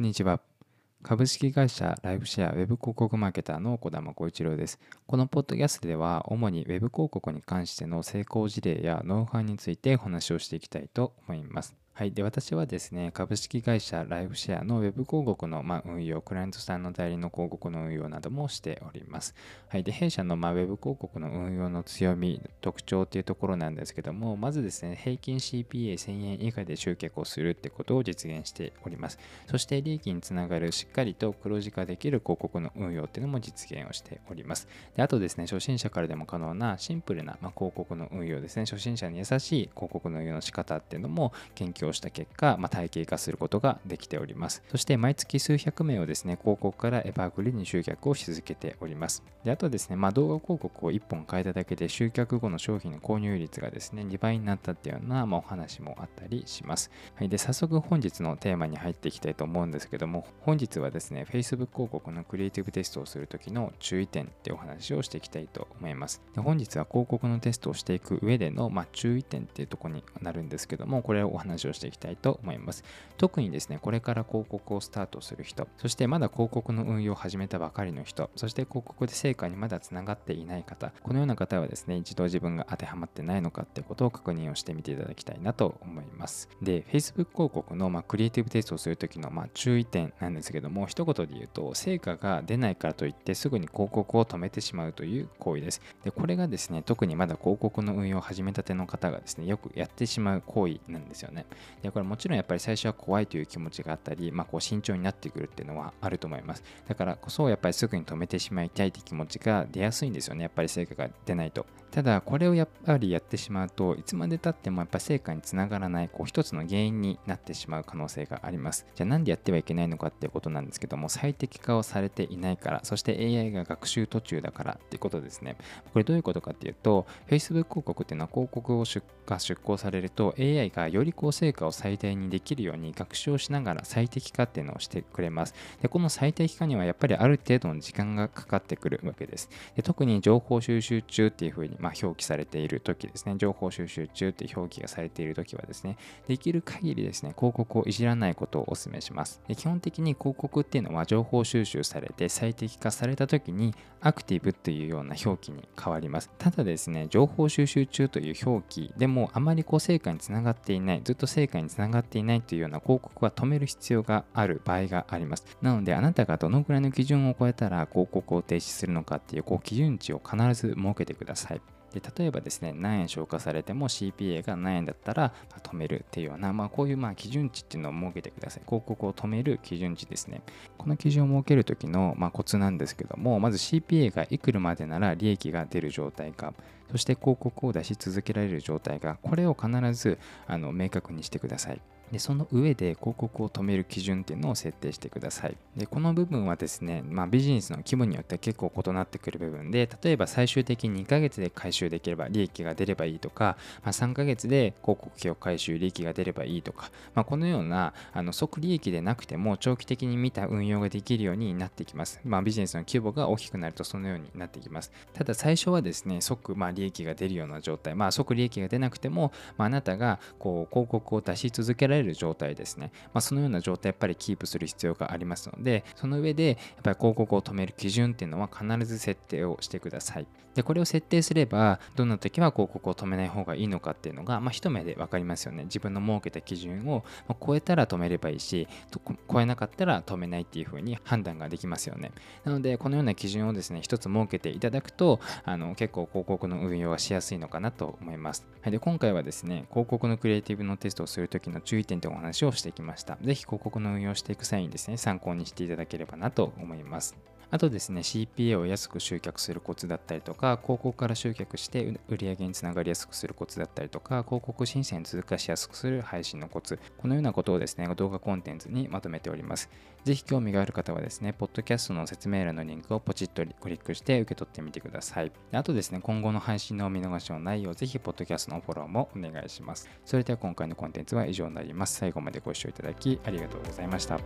こんにちは。株式会社ライフシェアウェブ広告マーケターの小玉浩一郎です。このポッドキャストでは主にウェブ広告に関しての成功事例やノウハウについてお話をしていきたいと思います。はい。で、私はですね、株式会社ライフシェアの Web 広告のま運用、クライアントさんの代理の広告の運用などもしております。はい。で、弊社のま Web 広告の運用の強み、特徴っていうところなんですけども、まずですね、平均 CPA1000 円以下で集客をするってことを実現しております。そして、利益につながるしっかりと黒字化できる広告の運用っていうのも実現をしております。で、あとですね、初心者からでも可能なシンプルなま広告の運用ですね、初心者に優しい広告の運用の仕方っていうのも研究をした結果、ま体系化することができております。そして毎月数百名をですね、広告からエバーグリーンに集客をし続けております。であとですね、まあ、動画広告を1本変えただけで集客後の商品の購入率がですね、2倍になったっていうような、まあ、お話もあったりします。はい、で早速本日のテーマに入っていきたいと思うんですけども、本日はですね、Facebook 広告のクリエイティブテストをするときの注意点ってお話をしていきたいと思います。で本日は広告のテストをしていく上での、まあ、注意点っていうとこになるんですけども、これをお話をしていきたいと思います。特にですね、これから広告をスタートする人、そしてまだ広告の運用を始めたばかりの人、そして広告で成果にまだつながっていない方、このような方はですね、一度自分が当てはまってないのかってことを確認をしてみていただきたいなと思います。で、Facebook 広告のまクリエイティブテストをするときのま注意点なんですけども、一言で言うと、成果が出ないからといってすぐに広告を止めてしまうという行為です。で、これがですね、特にまだ広告の運用を始めたての方がですね、よくやってしまう行為なんですよね。で、これもちろんやっぱり最初は怖いという気持ちがあったり、まあ、こう慎重になってくるっていうのはあると思います。だからこそやっぱりすぐに止めてしまいたいって気持ちが出やすいんですよね。やっぱり成果が出ないと。ただこれをやっぱりやってしまうといつまでたってもやっぱ成果につながらないこう一つの原因になってしまう可能性があります。じゃあなんでやってはいけないのかっていうことなんですけども最適化をされていないからそして AI が学習途中だからっていうことですね。これどういうことかっていうと Facebook 広告っていうのは広告を出が出稿されると AI がより高成果を最大にできるように学習をしながら最適化っていうのをしてくれます。でこの最適化にはやっぱりある程度の時間がかかってくるわけです。で特に情報収集中っていうふうにまあ、表記されている時ですね、情報収集中って表記がされている時はですね、できる限りですね、広告をいじらないことをお勧めします。で基本的に広告っていうのは情報収集されて最適化された時にアクティブというような表記に変わります。ただですね、情報収集中という表記でもあまりこう成果につながっていない、ずっと成果につながっていないというような広告は止める必要がある場合があります。なので、あなたがどのくらいの基準を超えたら広告を停止するのかっていうこう基準値を必ず設けてください。で例えばですね何円消化されても CPA が何円だったら止めるっていうような、まあ、こういうまあ基準値っていうのを設けてください。広告を止める基準値ですね。この基準を設ける時のまあコツなんですけどもまず CPA がいくらまでなら利益が出る状態かそして広告を出し続けられる状態がこれを必ずあの明確にしてください。でその上で広告を止める基準っていうのを設定してください。でこの部分はですね、まあ、ビジネスの規模によっては結構異なってくる部分で例えば最終的に2ヶ月で回収できれば利益が出ればいいとか、まあ、3ヶ月で広告費を回収利益が出ればいいとか、まあ、このようなあの即利益でなくても長期的に見た運用ができるようになってきます。まあ、ビジネスの規模が大きくなるとそのようになってきます。ただ最初はですね即ま利益が出るような状態、まあ、即利益が出なくても、まあ、あなたがこう広告を出し続けられる状態ですね、まあ、そのような状態やっぱりキープする必要がありますので、その上でやっぱり広告を止める基準っていうのは必ず設定をしてください。で、これを設定すれば、どんな時は広告を止めない方がいいのかっていうのが、まあ、一目で分かりますよね。自分の設けた基準を超えたら止めればいいし、超えなかったら止めないっていう風に判断ができますよね。なので、このような基準をですね、一つ設けていただくと、あの結構広告の運用はしやすいのかなと思います。はい、で今回はですね、広告のクリエイティブのテストをするときの注意点というお話をしてきました。ぜひ広告の運用していく際にですね、参考にしていただければなと思います。あとですね、CPA を安く集客するコツだったりとか、広告から集客して売り上げにつながりやすくするコツだったりとか、広告申請に通過しやすくする配信のコツ、このようなことをですね、動画コンテンツにまとめております。ぜひ興味がある方はですね、ポッドキャストの説明欄のリンクをポチッとクリックして受け取ってみてください。あとですね、今後の配信の見逃しのないよう、ぜひ、ポッドキャストのフォローもお願いします。それでは今回のコンテンツは以上になります。最後までご視聴いただきありがとうございました。